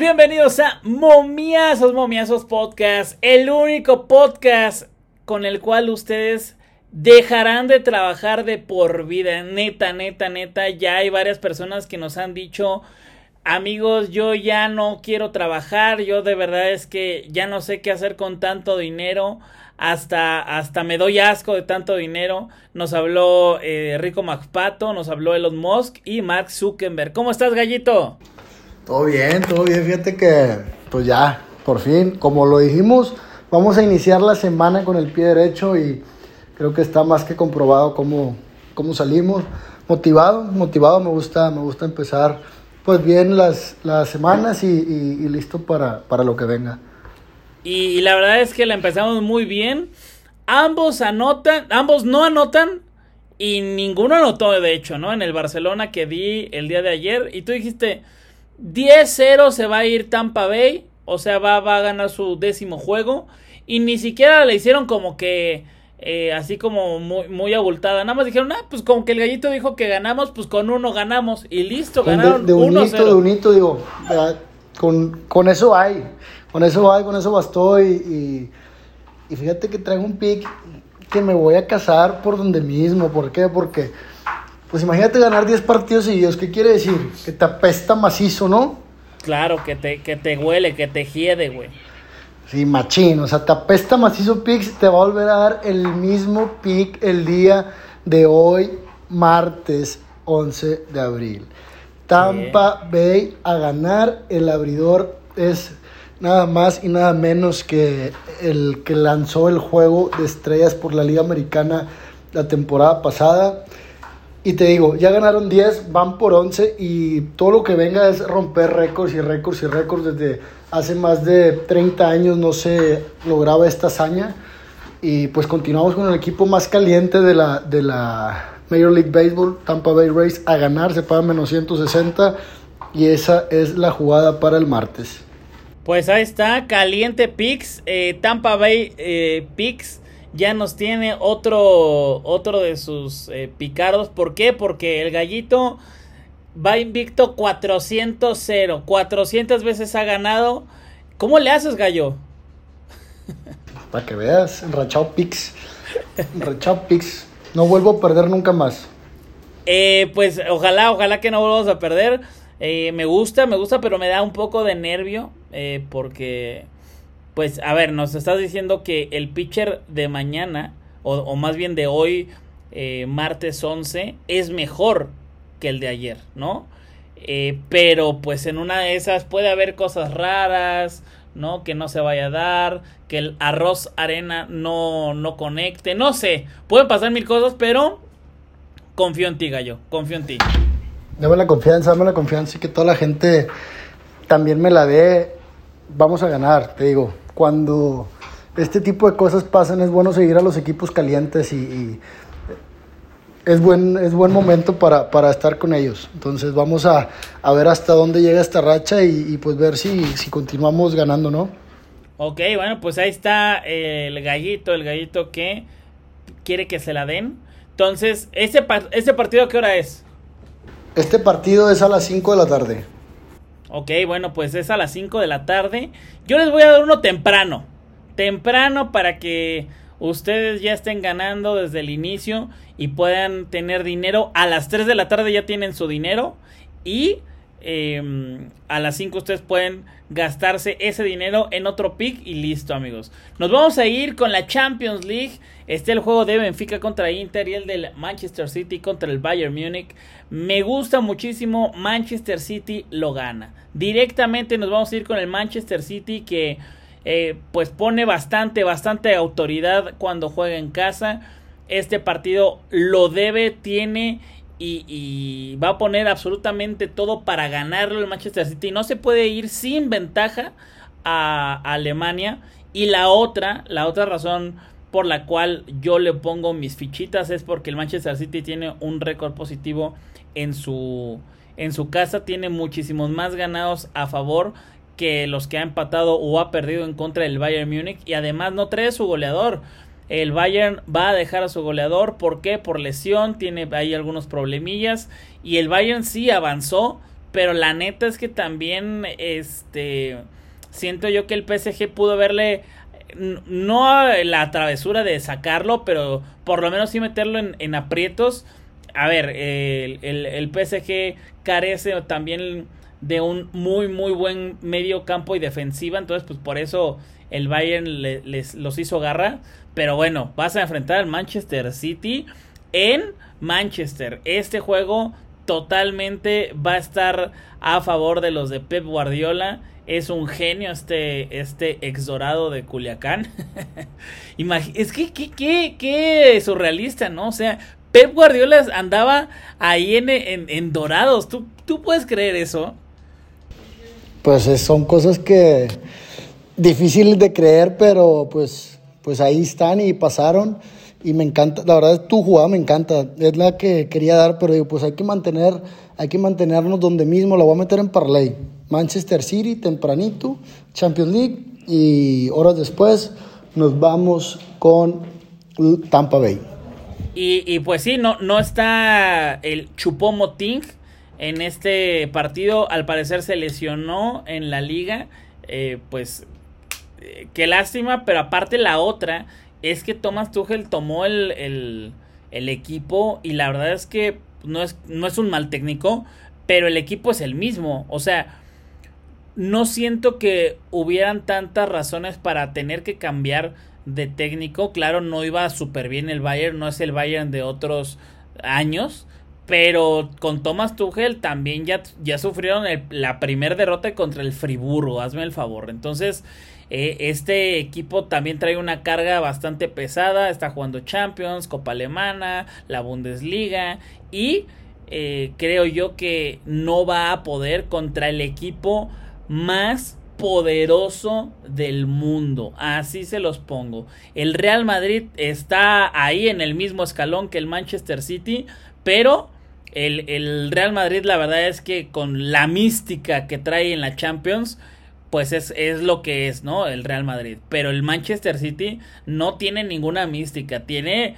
bienvenidos a Momiazos, Momiazos Podcast, el único podcast con el cual ustedes dejarán de trabajar de por vida. Neta, neta, neta, ya hay varias personas que nos han dicho, amigos, yo ya no quiero trabajar, yo de verdad es que ya no sé qué hacer con tanto dinero. Hasta, hasta me doy asco de tanto dinero. Nos habló eh, Rico Macpato, nos habló Elon Musk y Mark Zuckerberg. ¿Cómo estás, gallito? Todo bien, todo bien. Fíjate que, pues ya, por fin, como lo dijimos, vamos a iniciar la semana con el pie derecho y creo que está más que comprobado cómo, cómo salimos. Motivado, motivado, me gusta, me gusta empezar pues bien las, las semanas y, listo para, para, lo que venga. Y, la verdad es que la empezamos muy bien. Ambos anotan, ambos no anotan y ninguno anotó de hecho, ¿no? En el Barcelona que di el día de ayer y tú dijiste, 10-0 se va a ir Tampa Bay. O sea, va, a ganar su décimo juego. Y ni siquiera le hicieron como que. Eh, así como muy, muy abultada. Nada más dijeron, ah, pues como que el gallito dijo que ganamos, pues con uno ganamos. Y listo, ganaron. De, de unito, de unito, digo. Con, con, eso hay. Con eso hay, con eso bastó. Y, y fíjate que traigo un pick que me voy a casar por donde mismo. ¿Por qué? Porque pues imagínate ganar 10 partidos seguidos. ¿Qué quiere decir? Que te apesta macizo, ¿no? Claro, que te, que te huele, que te hiede, güey. Sí, machín. O sea, te apesta macizo Pix. Te va a volver a dar el mismo pick el día de hoy, martes 11 de abril. Tampa Bay a ganar. El abridor es nada más y nada menos que el que lanzó el juego de estrellas por la Liga Americana la temporada pasada. Y te digo, ya ganaron 10, van por 11 y todo lo que venga es romper récords y récords y récords. Desde hace más de 30 años no se lograba esta hazaña. Y pues continuamos con el equipo más caliente de la, de la Major League Baseball, Tampa Bay Rays, a ganar, se paga menos 160 y esa es la jugada para el martes. Pues ahí está, caliente Pix, eh, Tampa Bay eh, ya nos tiene otro, otro de sus eh, picardos. ¿Por qué? Porque el gallito va invicto 400-0. 400 veces ha ganado. ¿Cómo le haces, gallo? Para que veas, enrachado Pix. Enrachado Pix. No vuelvo a perder nunca más. Eh, pues ojalá, ojalá que no volvamos a perder. Eh, me gusta, me gusta, pero me da un poco de nervio. porque pues a ver, nos estás diciendo que el pitcher de mañana, o, más bien de hoy, eh, martes 11, es mejor que el de ayer, ¿no? Eh, pero pues en una de esas puede haber cosas raras, ¿no? Que no se vaya a dar, que el arroz arena no, no conecte, no sé, pueden pasar mil cosas, pero confío en ti, gallo, confío en ti. Dame la confianza, dame la confianza y que toda la gente también me la dé. Vamos a ganar, te digo cuando este tipo de cosas pasan es bueno seguir a los equipos calientes y, es, buen, es buen momento para, para, estar con ellos. Entonces vamos a, a, ver hasta dónde llega esta racha y, pues ver si, si continuamos ganando, ¿no? Ok, bueno, pues ahí está el gallito, el gallito que quiere que se la den. Entonces, ¿este, este partido qué hora es? Este partido es a las 5 de la tarde. Ok, bueno, pues es a las 5 de la tarde. Yo les voy a dar uno temprano. Temprano para que ustedes ya estén ganando desde el inicio y puedan tener dinero. A las 3 de la tarde ya tienen su dinero. Y em, a las 5 ustedes pueden gastarse ese dinero en otro pick y listo amigos. Nos vamos a ir con la Champions League. Este el juego de Benfica contra Inter y el del Manchester City contra el Bayern Múnich. Me gusta muchísimo. Manchester City lo gana. Directamente nos vamos a ir con el Manchester City que eh, pues pone bastante, bastante autoridad cuando juega en casa. Este partido lo debe, tiene y, va a poner absolutamente todo para ganarlo el Manchester City. No se puede ir sin ventaja a, Alemania. Y la otra, la otra razón por la cual yo le pongo mis fichitas es porque el Manchester City tiene un récord positivo en su, en su casa, tiene muchísimos más ganados a favor que los que ha empatado o ha perdido en contra del Bayern Múnich y además no trae su goleador. El Bayern va a dejar a su goleador. ¿Por qué? Por lesión. Tiene ahí algunos problemillas. Y el Bayern sí avanzó. pero la neta es que también, este, siento yo que el PSG pudo verle no la travesura de sacarlo, pero por lo menos sí meterlo en, aprietos. A ver, el, el, PSG carece también de un muy, muy buen medio campo y defensiva. Entonces, pues por eso el Bayern les, los hizo garra. Pero bueno, vas a enfrentar al Manchester City en Manchester. Este juego totalmente va a estar a favor de los de Pep Guardiola. Es un genio este, este ex dorado de Culiacán. es que qué, surrealista, ¿no? O sea, Pep Guardiola andaba ahí en, en, dorados. ¿Tú, ¿Tú puedes creer eso? Pues son cosas que difíciles de creer, pero pues, pues ahí están y pasaron. Y me encanta, la verdad, tu jugada me encanta. Es la que quería dar, pero digo, pues hay que mantener, hay que mantenernos donde mismo. La voy a meter en parlay. Manchester City, tempranito, Champions League. Y horas después nos vamos con Tampa Bay. Y, y pues sí, no, no está el Chupomoting en este partido. Al parecer se lesionó en la liga. Eh, pues eh, qué lástima, pero aparte la otra es que Thomas Tuchel tomó el, el, equipo y la verdad es que no es, no es un mal técnico, pero el equipo es el mismo. O sea, no siento que hubieran tantas razones para tener que cambiar de técnico. Claro, no iba súper bien el Bayern, no es el Bayern de otros años. Pero con Thomas Tuchel también ya, ya sufrieron la primera derrota contra el Friburgo, hazme el favor. Entonces, eh, este equipo también trae una carga bastante pesada, está jugando Champions, Copa Alemana, la Bundesliga y eh, creo yo que no va a poder contra el equipo más poderoso del mundo. Así se los pongo. El Real Madrid está ahí en el mismo escalón que el Manchester City, pero el, el, Real Madrid la verdad es que con la mística que trae en la Champions, pues es, es, lo que es, ¿no? El Real Madrid. Pero el Manchester City no tiene ninguna mística, tiene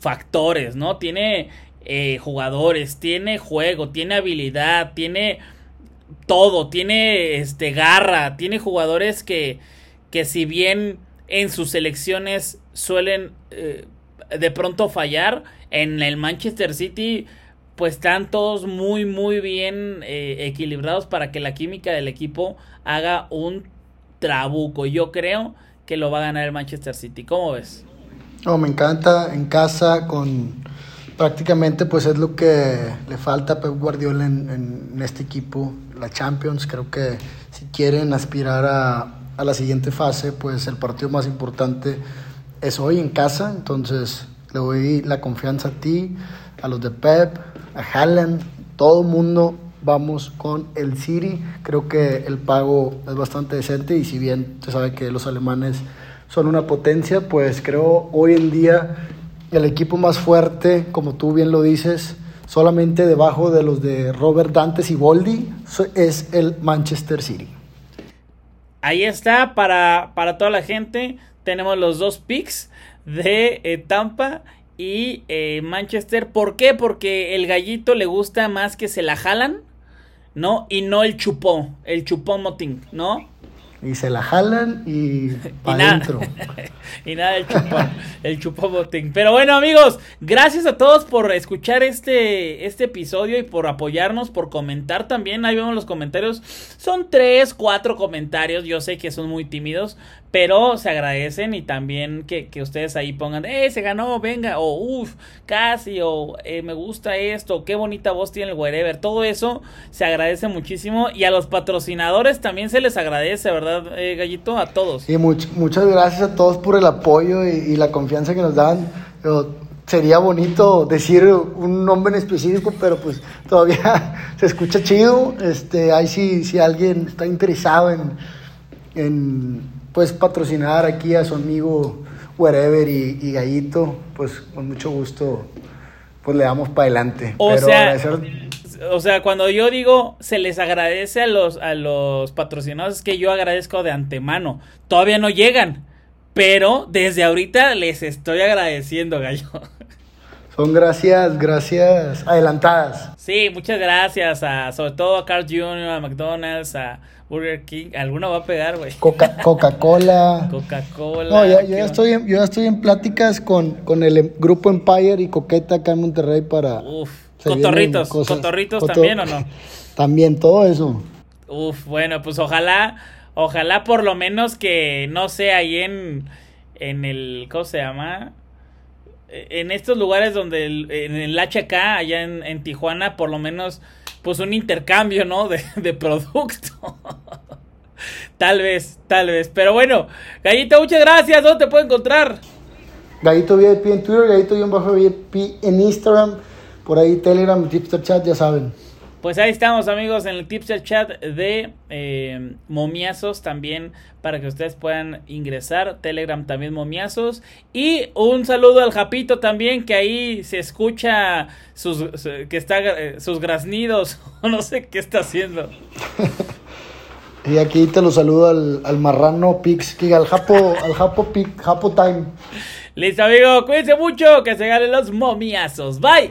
factores, ¿no? Tiene eh, jugadores, tiene juego, tiene habilidad, tiene todo, tiene este garra, tiene jugadores que, que si bien en sus selecciones suelen eh, de pronto fallar, en el Manchester City pues están todos muy muy bien eh, equilibrados para que la química del equipo haga un trabuco. Yo creo que lo va a ganar el Manchester City. ¿Cómo ves? Oh, me encanta en casa con prácticamente pues es lo que le falta a Pep Guardiola en, este equipo, la Champions. Creo que si quieren aspirar a, a la siguiente fase, pues el partido más importante es hoy en casa. Entonces le doy la confianza a ti, a los de Pep, a Haaland, todo mundo vamos con el City. Creo que el pago es bastante decente y si bien se sabe que los alemanes son una potencia, pues creo hoy en día el equipo más fuerte, como tú bien lo dices, solamente debajo de los de Robert Dantes y Boldi, es el Manchester City. Ahí está, para, para toda la gente, tenemos los dos picks de eh, Tampa y eh, Manchester. ¿Por qué? Porque el gallito le gusta más que se la jalan, ¿no? Y no el chupó, el chupó motín, ¿no? Y se la jalan y para adentro. y nada el chupón, el chupón motín. Pero bueno, amigos, gracias a todos por escuchar este, este episodio y por apoyarnos, por comentar también. Ahí vemos los comentarios. Son tres, cuatro comentarios. Yo sé que son muy tímidos, pero se agradecen y también que, ustedes ahí pongan, eh, se ganó, venga, o uff, casi, o eh, me gusta esto, qué bonita voz tiene el wherever, todo eso se agradece muchísimo y a los patrocinadores también se les agradece, ¿verdad, eh, Gallito? A todos. Y muchas gracias a todos por el apoyo y, la confianza que nos dan. sería bonito decir un nombre en específico, pero pues todavía se escucha chido. Este, ahí sí, si alguien está interesado en, en pues patrocinar aquí a su amigo Wherever y, Gallito, pues con mucho gusto pues le damos para adelante. O sea, o sea, cuando yo digo se les agradece a los a los patrocinados es que yo agradezco de antemano. Todavía no llegan, pero desde ahorita les estoy agradeciendo, gallo. Son gracias, gracias adelantadas. Sí, muchas gracias a, sobre todo a Carl Jr., a McDonald's, a Burger King. Alguna va a pegar, güey. Coca- Coca-Cola. Coca-Cola. no, ya, yo, ¿qué ya estoy en, yo ya estoy en pláticas con, con el em- grupo Empire y Coqueta acá en Monterrey para... Uf, cotorritos. cosas. ¿Cotorritos Coto- también o no? También, todo eso. Uf, bueno, pues ojalá, ojalá por lo menos que, no sé, ahí en, en el, ¿cómo se llama? En estos lugares donde, en el HK, allá en, en Tijuana, por lo menos, pues un intercambio, ¿no? De, de producto. tal vez, tal vez. Pero bueno, Gallito, muchas gracias. ¿Dónde te puedo encontrar? Gallito VIP en Twitter, Gallito-VIP en Instagram, por ahí Telegram, Tipster Chat, ya saben. Pues ahí estamos amigos en el Tipster Chat de eh, Momiazos también para que ustedes puedan ingresar. Telegram también Momiazos. Y un saludo al Japito también que ahí se escucha sus, su- que está, eh, sus graznidos. no sé qué está haciendo. Y aquí te lo saludo al, al marrano Pix, que al Japo, al Japo Japo Time. Listo amigo, cuídense mucho que se ganen los momiazos. Bye.